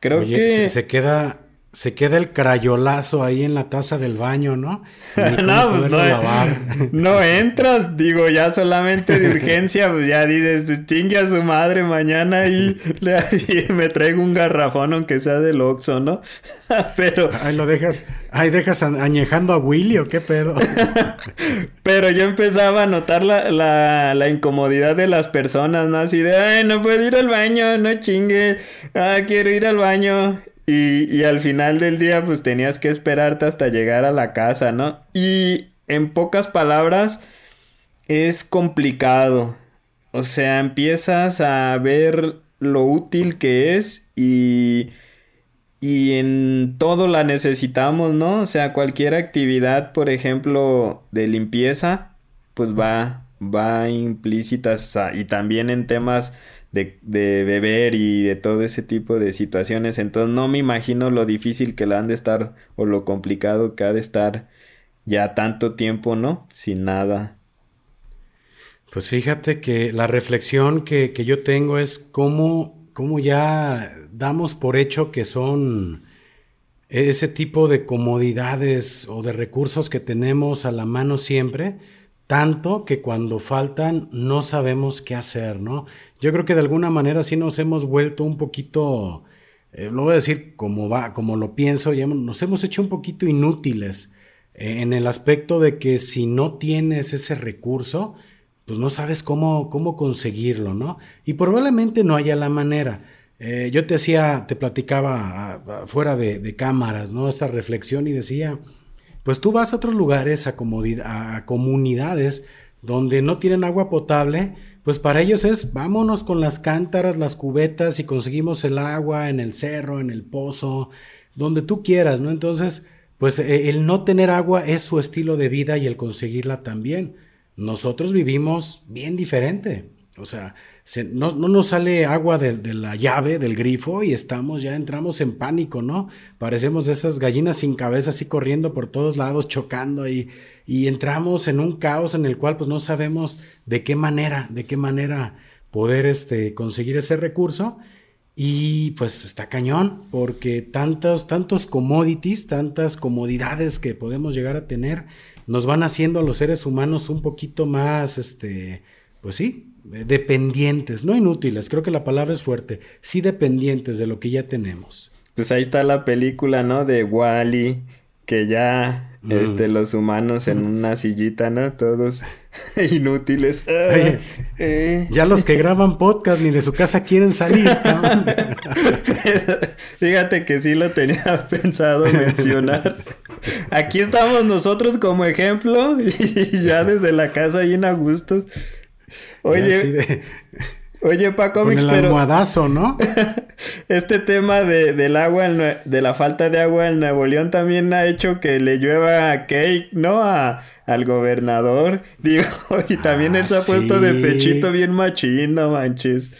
creo que se queda se queda el crayolazo ahí en la taza del baño, ¿no? no, pues no, no entras, digo, ya solamente de urgencia, pues ya dices, chingue a su madre mañana y, me traigo un garrafón aunque sea del Oxxo, ¿no? Pero... Ahí lo dejas, ahí dejas añejando a Willy o qué pedo. Pero yo empezaba a notar la, la, la, incomodidad de las personas, ¿no? Así de, ay, no puedo ir al baño, no chingue, ah, quiero ir al baño. Y, al final del día, pues tenías que esperarte hasta llegar a la casa, ¿no? Y en pocas palabras, es complicado. O sea, empiezas a ver lo útil que es y, y en todo la necesitamos, ¿no? O sea, cualquier actividad, por ejemplo, de limpieza, pues va, va implícita y también en temas de, de, beber y de todo ese tipo de situaciones. Entonces no me imagino lo difícil que la han de estar o lo complicado que ha de estar ya tanto tiempo, ¿no? Sin nada. Pues fíjate que la reflexión que, que yo tengo es cómo, cómo ya damos por hecho que son ese tipo de comodidades o de recursos que tenemos a la mano siempre tanto que cuando faltan no sabemos qué hacer, ¿no? Yo creo que de alguna manera sí nos hemos vuelto un poquito, eh, lo voy a decir como va, como lo pienso, ya nos hemos hecho un poquito inútiles eh, en el aspecto de que si no tienes ese recurso, pues no sabes cómo, cómo conseguirlo, ¿no? Y probablemente no haya la manera. Eh, yo te hacía, te platicaba ah, fuera de, de cámaras, ¿no? Esta reflexión y decía, pues tú vas a otros lugares, a, a comunidades donde no tienen agua potable, pues para ellos es vámonos con las cántaras, las cubetas y conseguimos el agua en el cerro, en el pozo, donde tú quieras, ¿no? Entonces, pues e, el no tener agua es su estilo de vida y el conseguirla también. Nosotros vivimos bien diferente. O sea, no, nos sale agua de, la llave, del grifo, y estamos, ya entramos en pánico, ¿no? Parecemos esas gallinas sin cabeza así corriendo por todos lados, chocando y, y entramos en un caos en el cual pues no sabemos de qué manera, de qué manera poder este, conseguir ese recurso. Y pues está cañón, porque tantos, tantos commodities, tantas comodidades que podemos llegar a tener, nos van haciendo a los seres humanos un poquito más, este, pues sí, dependientes, no inútiles, creo que la palabra es fuerte, sí dependientes de lo que ya tenemos. Pues ahí está la película, ¿no? De Wally, que ya mm. este, los humanos en una sillita, ¿no? Todos inútiles. Ah, eh. Ya los que graban podcast ni de su casa quieren salir. Fíjate que sí lo tenía pensado mencionar. Aquí estamos nosotros como ejemplo y ya desde la casa ahí en Agustos. Oye. Oye, Paco Con el almohadazo, ¿no? este tema de, del agua, de la falta de agua en Nuevo León también ha hecho que le llueva cake, ¿no? A, al gobernador. Digo, y también él se ha puesto de ah, pechito bien machín, no manches.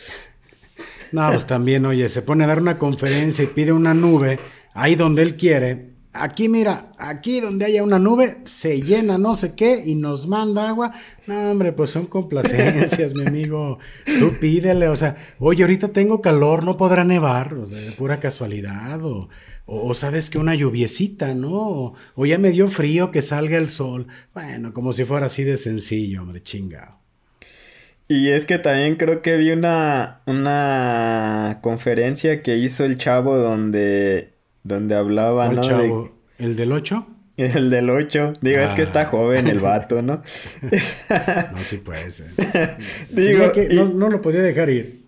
No, pues también, oye, se pone a dar una conferencia y pide una nube ahí donde él quiere Aquí mira, aquí donde haya una nube, se llena no sé qué y nos manda agua. No, hombre, pues son complacencias, mi amigo. Tú pídele, o sea, oye, ahorita tengo calor, no podrá nevar, o de pura casualidad, o, o, sabes que una lluviecita, ¿no? O, ya me dio frío que salga el sol. Bueno, como si fuera así de sencillo, hombre, chingado. Y es que también creo que vi una, una conferencia que hizo el chavo donde donde hablaba, ¿no? Chavo? ¿El del 8? El del 8. Digo, es que está ah. joven el vato, ¿no? no, sí puede ser. Digo, que no, lo podía dejar ir.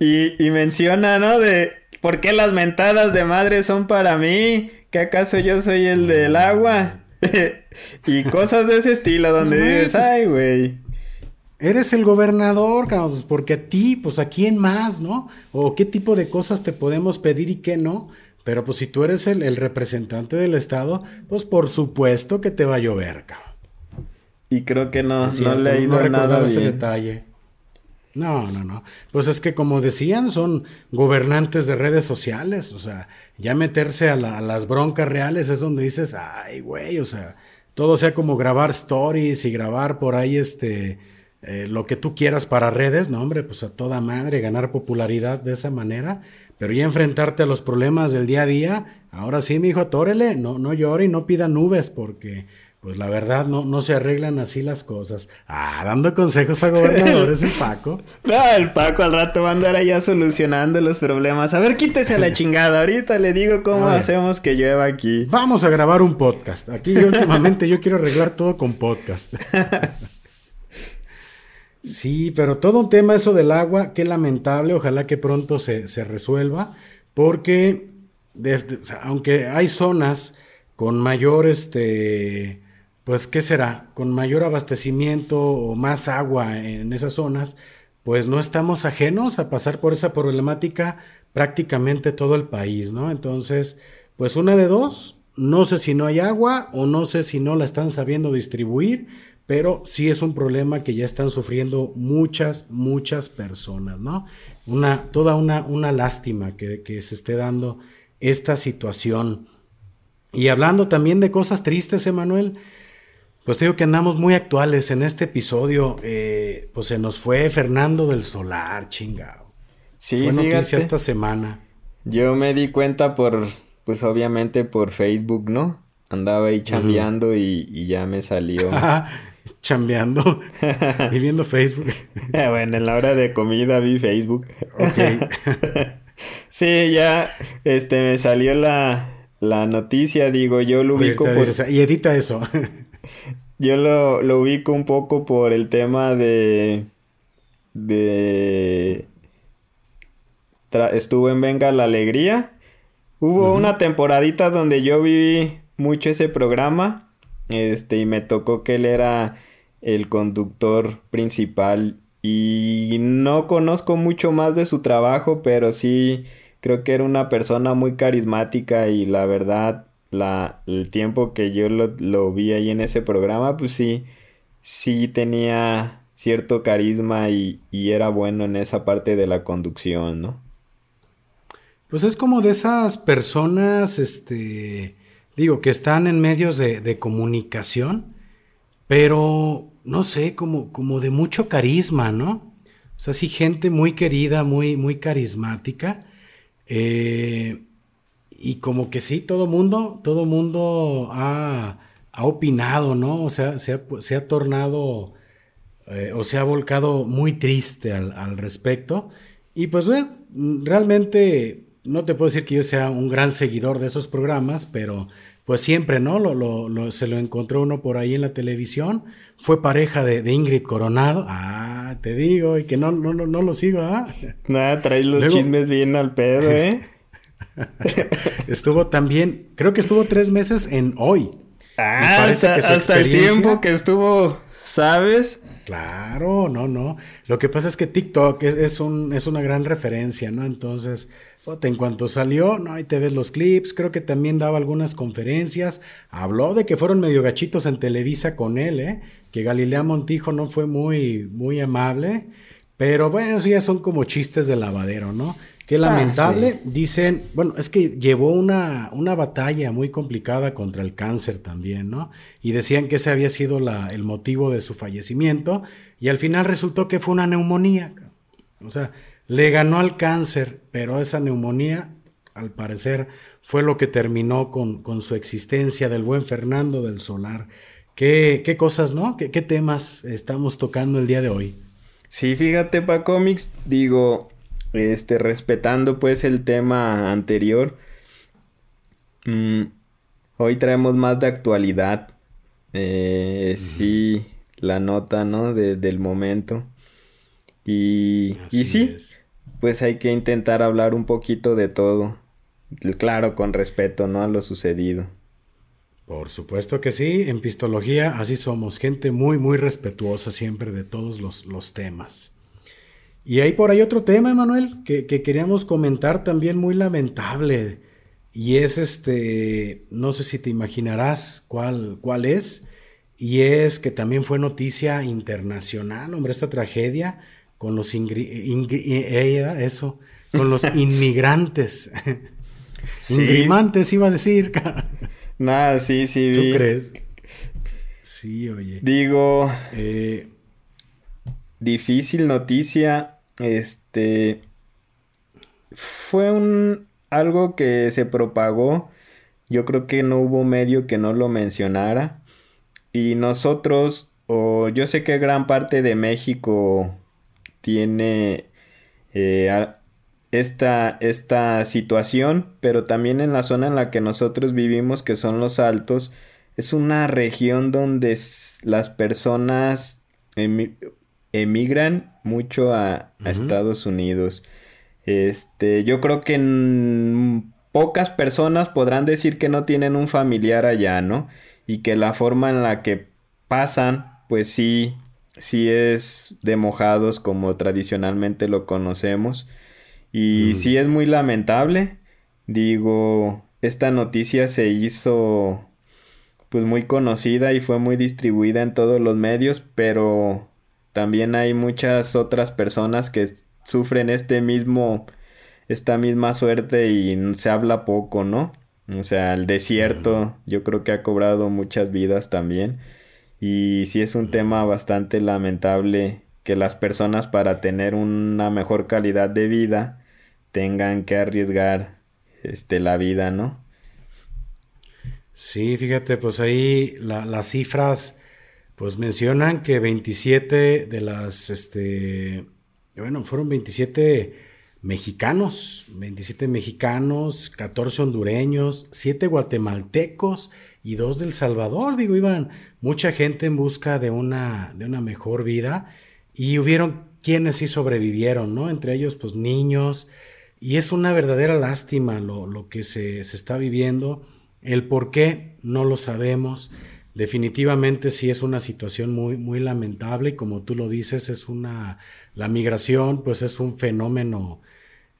Y, y menciona, ¿no? De ¿por qué las mentadas de madre son para mí? ¿Que acaso yo soy el del agua? y cosas de ese estilo donde dices, pues, ay, güey. Eres el gobernador, pues porque a ti, pues a quién más, ¿no? O qué tipo de cosas te podemos pedir y qué no. Pero pues si tú eres el, representante del Estado, pues por supuesto que te va a llover, cabrón. Y creo que no, no le ha ido nada ese detalle. No, no, no. Pues es que como decían, son gobernantes de redes sociales. O sea, ya meterse a, las broncas reales es donde dices, ay, güey, o sea, todo sea como grabar stories y grabar por ahí este eh, lo que tú quieras para redes. No, hombre, pues a toda madre ganar popularidad de esa manera. Pero ya enfrentarte a los problemas del día a día, ahora sí, mi hijo, atórele, no, no llore y no pida nubes, porque pues la verdad no, no se arreglan así las cosas. Ah, dando consejos a gobernadores el Paco. No, el Paco al rato va a andar allá solucionando los problemas. A ver, quítese a la chingada. Ahorita le digo cómo hacemos que llueva aquí. Vamos a grabar un podcast. Aquí últimamente yo quiero arreglar todo con podcast. Sí, pero todo un tema eso del agua, qué lamentable, ojalá que pronto se, resuelva, porque aunque hay zonas con mayor, este, pues, ¿qué será? Con mayor abastecimiento o más agua en esas zonas, pues no estamos ajenos a pasar por esa problemática prácticamente todo el país, ¿no? Entonces, pues una de dos, no sé si no hay agua o no sé si no la están sabiendo distribuir, pero sí es un problema que ya están sufriendo muchas, muchas personas, ¿no? Una, toda una, una lástima que, se esté dando esta situación. Y hablando también de cosas tristes, Emanuel, pues te digo que andamos muy actuales en este episodio. Eh, pues se nos fue Fernando del Solar, chingado. Sí, fue noticia esta semana. Yo me di cuenta por, pues obviamente por Facebook, ¿no? Andaba ahí chambeando y, y, ya me salió. chambeando y viendo Facebook. bueno, en la hora de comida vi Facebook. Ok. sí, ya este me salió la, la noticia, digo, yo lo ubico por... y edita eso. yo lo, lo ubico un poco por el tema de... de... estuvo en Venga la Alegría. Hubo una temporadita donde yo vi mucho ese programa este, y me tocó que él era el conductor principal. Y no conozco mucho más de su trabajo, pero sí creo que era una persona muy carismática y la verdad, la, el tiempo que yo lo, vi ahí en ese programa, pues sí, sí tenía cierto carisma y, y, era bueno en esa parte de la conducción, ¿no? Pues es como de esas personas, este, digo, que están en medios de, comunicación, pero no sé, como, como de mucho carisma, ¿no? O sea, sí, gente muy querida, muy, muy carismática. Eh, y como que sí, todo mundo, todo mundo ha, opinado, ¿no? O sea, se ha, tornado eh, o se ha volcado muy triste al, al respecto. Y pues bueno, realmente no te puedo decir que yo sea un gran seguidor de esos programas, pero pues siempre, ¿no? Lo, lo, se lo encontró uno por ahí en la televisión. Fue pareja de, Ingrid Coronado. Ah, te digo, y que no, no, no, lo sigo, ¿ah? Nada, traes los chismes bien al pedo, ¿eh? estuvo también, creo que estuvo tres meses en hoy. Ah, hasta, hasta el tiempo que estuvo, ¿sabes? Claro, no, no. Lo que pasa es que TikTok es, es, un, es una gran referencia, ¿no? Entonces, en cuanto salió, no, ahí te ves los clips, creo que también daba algunas conferencias, habló de que fueron medio gachitos en Televisa con él, ¿eh? Que Galilea Montijo no fue muy, muy amable, pero bueno, eso ya son como chistes de lavadero, ¿no? Qué ah, lamentable. Dicen, bueno, es que llevó una, una, batalla muy complicada contra el cáncer también, ¿no? Y decían que ese había sido la, el motivo de su fallecimiento y al final resultó que fue una neumonía. O sea, le ganó al cáncer, pero esa neumonía, al parecer, fue lo que terminó con, con su existencia del buen Fernando del Solar. ¿Qué, qué cosas, no? ¿Qué, ¿Qué temas estamos tocando el día de hoy? Sí, fíjate, pa' cómics, digo, este, respetando pues el tema anterior, mm, hoy traemos más de actualidad. Eh, sí, la nota, ¿no? del momento. Y, y sí, pues hay que intentar hablar un poquito de todo. Claro, con respeto, ¿no? A lo sucedido. Por supuesto que sí, en Pistología así somos, gente muy, muy respetuosa siempre de todos los, los temas. Y hay por ahí otro tema, Emanuel, que, queríamos comentar también muy lamentable. Y es este, no sé si te imaginarás cuál, cuál es. Y es que también fue noticia internacional, hombre, esta tragedia con los eh, eso, con los inmigrantes. Sí. Ingrimantes iba a decir. Nada, sí, sí. ¿Tú crees? Sí, oye. Digo, eh, difícil noticia este fue un algo que se propagó. Yo creo que no hubo medio que no lo mencionara. Y nosotros, o yo sé que gran parte de México tiene eh, esta, esta situación, pero también en la zona en la que nosotros vivimos, que son los altos, es una región donde las personas emigran mucho a, Estados Unidos. Este, yo creo que pocas personas podrán decir que no tienen un familiar allá, ¿no? Y que la forma en la que pasan, pues sí, sí es de mojados como tradicionalmente lo conocemos. Y sí es muy lamentable. Digo, esta noticia se hizo pues muy conocida y fue muy distribuida en todos los medios, pero también hay muchas otras personas que sufren este mismo, esta misma suerte y se habla poco, ¿no? O sea, el desierto yo creo que ha cobrado muchas vidas también. Y sí es un tema bastante lamentable que las personas para tener una mejor calidad de vida tengan que arriesgar este, la vida, ¿no? Sí, fíjate, pues ahí las cifras pues mencionan que 27 de las, este, bueno, fueron 27 mexicanos, 27 mexicanos, 14 hondureños, 7 guatemaltecos y 2 del Salvador, digo, iban mucha gente en busca de una, de una mejor vida y hubieron quienes sí sobrevivieron, ¿no? Entre ellos, pues niños, y es una verdadera lástima lo, lo que se, se está viviendo, el por qué no lo sabemos, definitivamente sí es una situación muy, muy lamentable y como tú lo dices, es una, la migración pues es un fenómeno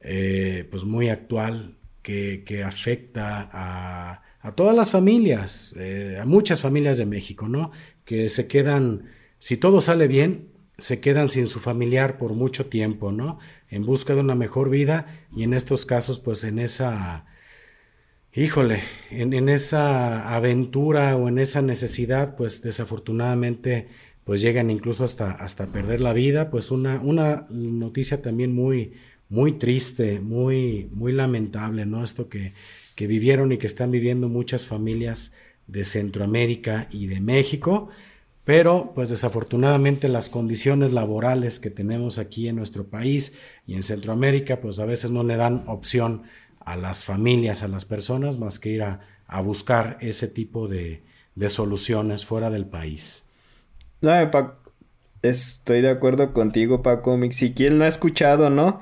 eh, pues muy actual que, afecta a, todas las familias, eh, a muchas familias de México, ¿no? Que se quedan, si todo sale bien, se quedan sin su familiar por mucho tiempo, ¿no? En busca de una mejor vida y en estos casos pues en esa híjole, en, esa aventura o en esa necesidad, pues desafortunadamente, pues llegan incluso hasta, hasta perder la vida, pues una, una noticia también muy, muy triste, muy, muy lamentable, ¿no? Esto que, que vivieron y que están viviendo muchas familias de Centroamérica y de México, pero pues desafortunadamente las condiciones laborales que tenemos aquí en nuestro país y en Centroamérica, pues a veces no le dan opción a las familias, a las personas, más que ir a, buscar ese tipo de, soluciones fuera del país. No, estoy de acuerdo contigo, Paco. Si quien no ha escuchado, ¿no?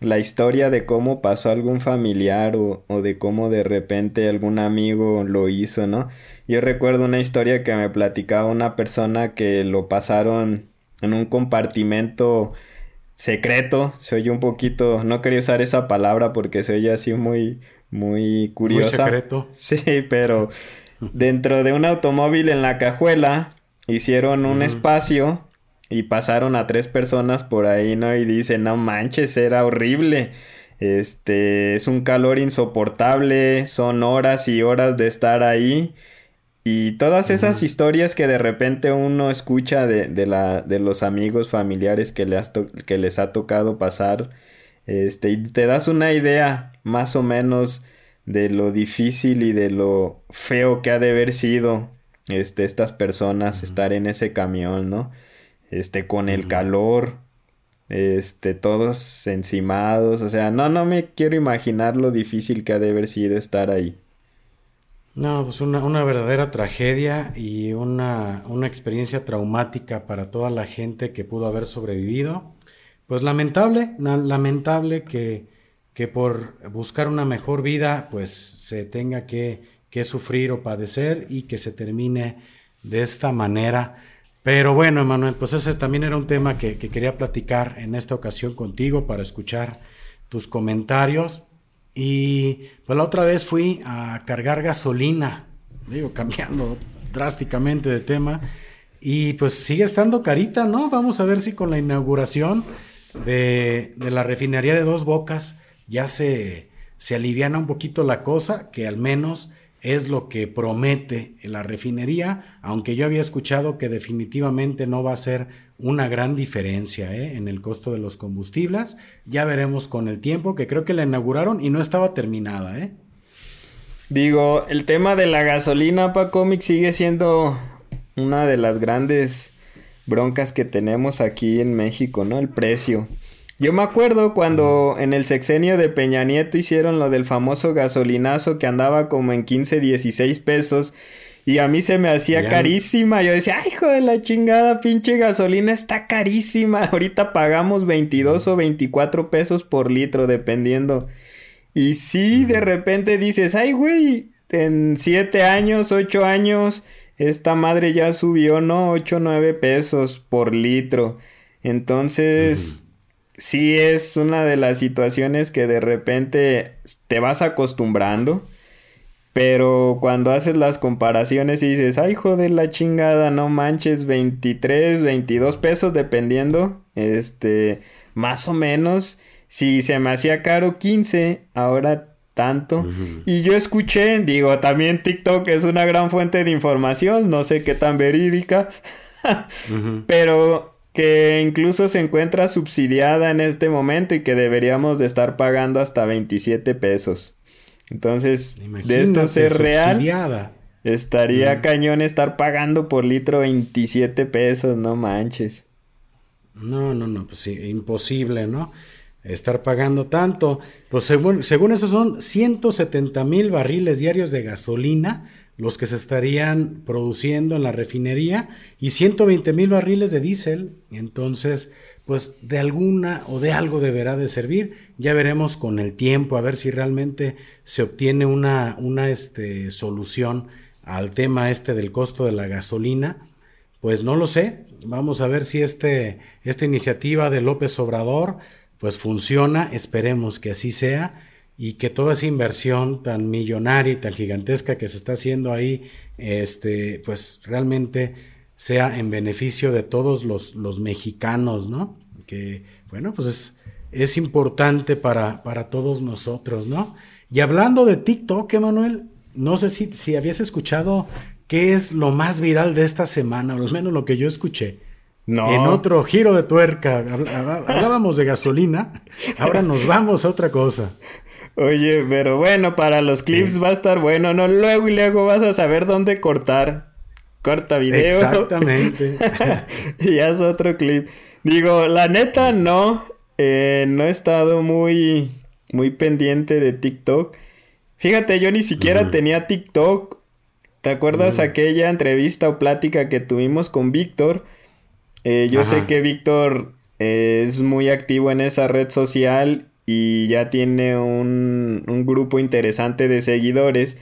La historia de cómo pasó algún familiar o, o, de cómo de repente algún amigo lo hizo, ¿no? Yo recuerdo una historia que me platicaba una persona que lo pasaron en un compartimento secreto. Se oye un poquito, no quería usar esa palabra porque se oye así muy, muy curiosa. Muy secreto. Sí, pero dentro de un automóvil en la cajuela hicieron un espacio y pasaron a tres personas por ahí, ¿no? Y dicen, no manches, era horrible. Este, es un calor insoportable, son horas y horas de estar ahí. Y todas esas historias que de repente uno escucha de, la, de los amigos familiares que, le que les ha tocado pasar, este, y te das una idea más o menos de lo difícil y de lo feo que ha de haber sido este, estas personas estar en ese camión, ¿no? este, con el calor, este, todos encimados, o sea, no, no me quiero imaginar lo difícil que ha de haber sido estar ahí. No, pues una, una verdadera tragedia y una, una, experiencia traumática para toda la gente que pudo haber sobrevivido. Pues lamentable, lamentable que, que por buscar una mejor vida, pues se tenga que, que sufrir o padecer y que se termine de esta manera. Pero bueno, Emanuel, pues ese también era un tema que, quería platicar en esta ocasión contigo para escuchar tus comentarios. Y pues la otra vez fui a cargar gasolina, digo, cambiando drásticamente de tema. Y pues sigue estando carita, ¿no? Vamos a ver si con la inauguración de, de la refinería de Dos Bocas ya se, se aliviana un poquito la cosa, que al menos es lo que promete la refinería, aunque yo había escuchado que definitivamente no va a ser una gran diferencia ¿eh? en el costo de los combustibles. Ya veremos con el tiempo, que creo que la inauguraron y no estaba terminada. ¿eh? Digo, el tema de la gasolina, para cómic sigue siendo una de las grandes broncas que tenemos aquí en México, ¿no? El precio. Yo me acuerdo cuando en el sexenio de Peña Nieto hicieron lo del famoso gasolinazo que andaba como en 15, 16 pesos. Y a mí se me hacía carísima. Yo decía, ay, hijo de la chingada, pinche gasolina está carísima. Ahorita pagamos 22 o 24 pesos por litro, dependiendo. Y sí, de repente dices, ay, güey, en 7 años, 8 años, esta madre ya subió, ¿no? 8 o 9 pesos por litro. Entonces sí es una de las situaciones que de repente te vas acostumbrando. Pero cuando haces las comparaciones y dices, ay, hijo de la chingada, no manches, 23, 22 pesos dependiendo, este, más o menos, si se me hacía caro 15, ahora tanto. Y yo escuché, digo, también TikTok es una gran fuente de información, no sé qué tan verídica, pero que incluso se encuentra subsidiada en este momento y que deberíamos de estar pagando hasta 27 pesos. Entonces, de esto ser real, estaría cañón estar pagando por litro 27 pesos, no manches. No, no, no, pues sí, imposible, ¿no? Estar pagando tanto. Pues según, según eso son 170 mil barriles diarios de gasolina los que se estarían produciendo en la refinería y 120 mil barriles de diésel. Entonces, pues de alguna o de algo deberá de servir. Ya veremos con el tiempo a ver si realmente se obtiene una, una este, solución al tema este del costo de la gasolina. Pues no lo sé. Vamos a ver si este, esta iniciativa de López Obrador pues funciona. Esperemos que así sea y que toda esa inversión tan millonaria y tan gigantesca que se está haciendo ahí, este, pues realmente sea en beneficio de todos los, los mexicanos, ¿no? Que, bueno, pues es, es importante para, para todos nosotros, ¿no? Y hablando de TikTok, Emanuel, no sé si, si habías escuchado qué es lo más viral de esta semana, o al menos lo que yo escuché. No. En otro giro de tuerca, hablábamos de gasolina, ahora nos vamos a otra cosa. Oye, pero bueno, para los clips va a estar bueno, ¿no? Luego y luego vas a saber dónde cortar. Corta video. Exactamente. y haz otro clip. Digo, la neta no. Eh, no he estado muy, muy pendiente de TikTok. Fíjate, yo ni siquiera tenía TikTok. ¿Te acuerdas aquella entrevista o plática que tuvimos con Víctor? Eh, yo sé que Víctor es muy activo en esa red social y ya tiene un, grupo interesante de seguidores.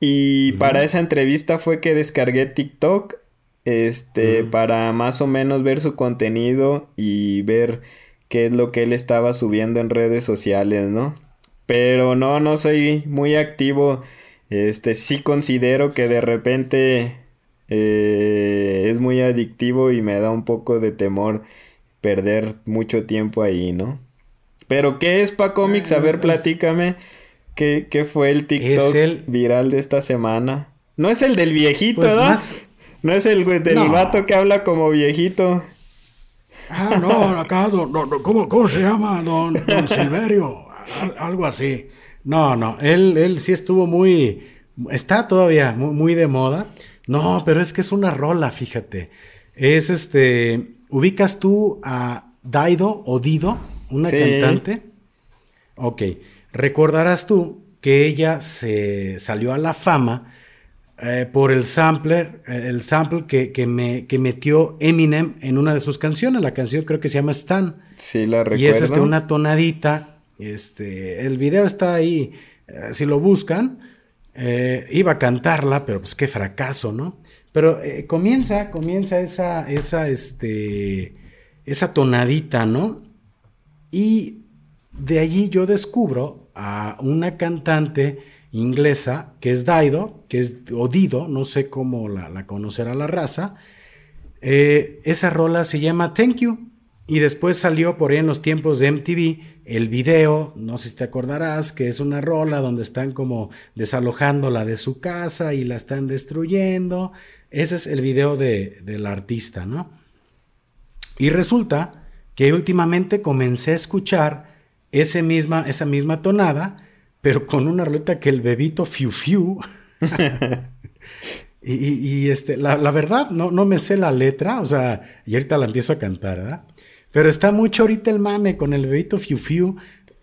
Y para esa entrevista fue que descargué TikTok este, para más o menos ver su contenido y ver qué es lo que él estaba subiendo en redes sociales, ¿no? Pero no, no soy muy activo. Este, sí considero que de repente eh, es muy adictivo y me da un poco de temor perder mucho tiempo ahí, ¿no? Pero ¿qué es Pa Comics? A ver, platícame. ¿Qué, ¿Qué, fue el TikTok el... viral de esta semana? No es el del viejito, pues ¿verdad? No es el del vato que habla como viejito. Ah, no, acá, ¿cómo, ¿cómo, se llama? Don, don Silverio. algo así. No, no, él, él sí estuvo muy. Está todavía muy, muy, de moda. No, pero es que es una rola, fíjate. Es este. ¿Ubicas tú a Daido o Dido, una cantante? Ok. Recordarás tú que ella se salió a la fama eh, por el sampler, eh, el sample que, que, me, que metió Eminem en una de sus canciones. La canción creo que se llama Stan. Sí, la recuerdo. Y es este, una tonadita. Este, el video está ahí. Eh, si lo buscan, iba a cantarla, pero pues qué fracaso, ¿no? Pero comienza, comienza esa, esa, este, esa tonadita, ¿no? Y de allí yo descubro a una cantante inglesa, que es Daido, que es Odido, no sé cómo la, conocerá la raza. Eh, esa rola se llama Thank You. Y después salió por ahí en los tiempos de MTV el video, no sé si te acordarás, que es una rola donde están como desalojándola de su casa y la están destruyendo. Ese es el video de, del artista, ¿no? Y resulta que últimamente comencé a escuchar ese misma, esa misma tonada pero con una roleta que el bebito fiu fiu. y, este, la, verdad, no, no me sé la letra, o sea, y ahorita la empiezo a cantar, ¿verdad? Pero está mucho ahorita el mame con el bebito fiu fiu.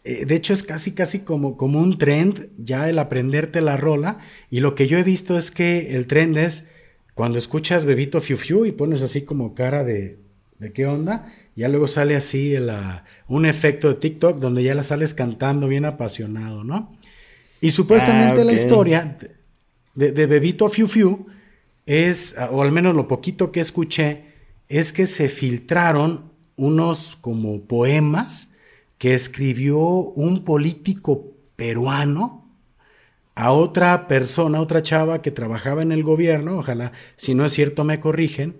Eh, de hecho, es casi, casi como, como un trend ya el aprenderte la rola. Y lo que yo he visto es que el trend es cuando escuchas bebito fiu fiu y pones así como cara de, de qué onda ya luego sale así un efecto de TikTok donde ya la sales cantando bien apasionado, ¿no? Y supuestamente ah, la historia de, de, Bebito Fiu Fiu es, o al menos lo poquito que escuché, es que se filtraron unos como poemas que escribió un político peruano a otra persona, otra chava que trabajaba en el gobierno, ojalá si no es cierto me corrigen,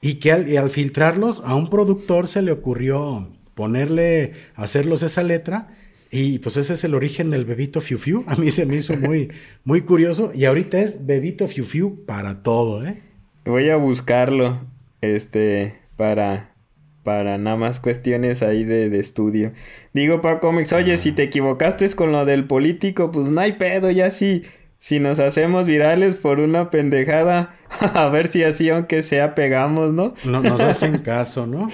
y que al, filtrarlos a un productor se le ocurrió ponerle, hacerlos esa letra. Y pues ese es el origen del Bebito Fiu Fiu. A mí se me hizo muy, muy curioso. Y ahorita es Bebito Fiu Fiu para todo, ¿eh? Voy a buscarlo, este, para, para nada más cuestiones ahí de, de estudio. Digo para cómics, oye, si te equivocaste con lo del político, pues no hay pedo, ya sí si nos hacemos virales por una pendejada, a ver si así aunque sea pegamos, ¿no? no nos hacen caso, ¿no?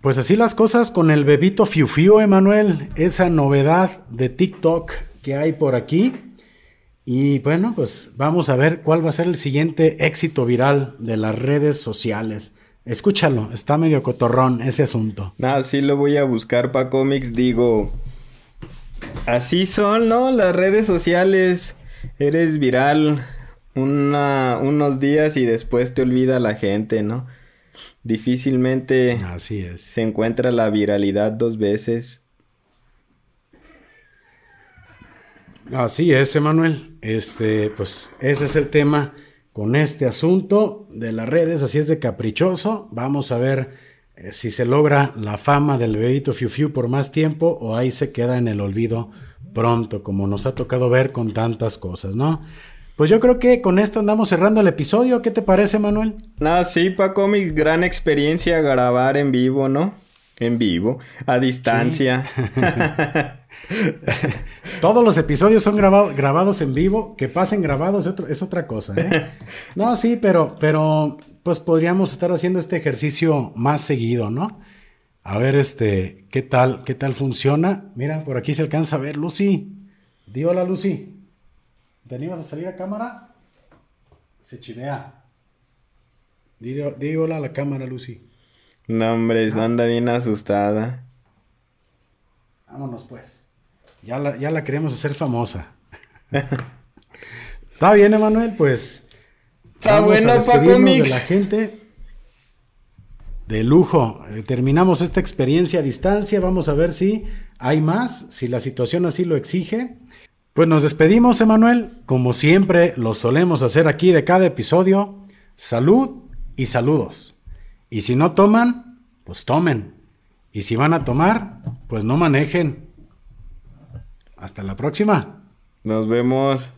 Pues así las cosas con el bebito Fiu Fiu, Emanuel, esa novedad de TikTok que hay por aquí. Y bueno, pues vamos a ver cuál va a ser el siguiente éxito viral de las redes sociales. Escúchalo, está medio cotorrón ese asunto. Ah, sí lo voy a buscar para cómics, digo. Así son, ¿no? Las redes sociales eres viral unos días y después te olvida la gente, ¿no? Difícilmente Así es. se encuentra la viralidad dos veces. Así es, Emanuel. Este, pues ese es el tema con este asunto de las redes, así es de caprichoso. Vamos a ver eh, si se logra la fama del bebito Fiu Fiu por más tiempo o ahí se queda en el olvido pronto, como nos ha tocado ver con tantas cosas, ¿no? Pues yo creo que con esto andamos cerrando el episodio. ¿Qué te parece, Manuel? Ah, sí, Paco, mi gran experiencia grabar en vivo, ¿no? En vivo, a distancia. Todos los episodios son grabados en vivo. Que pasen grabados es, otra cosa, ¿eh? No, sí, pero, pero pues podríamos estar haciendo este ejercicio más seguido, ¿no? A ver, este, ¿qué tal? ¿Qué tal funciona? Mira, por aquí se alcanza a ver, Lucy. Di hola, Lucy. ¿Te animas a salir a cámara? Se chilea. Di, hola a la cámara, Lucy. No, hombre, ah. anda bien asustada. Vámonos, pues. Ya la, ya la queremos hacer famosa. Está bien, Emanuel, pues Está bueno, Paco Mix. De la gente. De lujo. Eh, terminamos esta experiencia a distancia. Vamos a ver si hay más, si la situación así lo exige. Pues nos despedimos, Emanuel. Como siempre lo solemos hacer aquí de cada episodio. Salud y saludos. Y si no toman, pues tomen. Y si van a tomar, pues no manejen. Hasta la próxima. Nos vemos.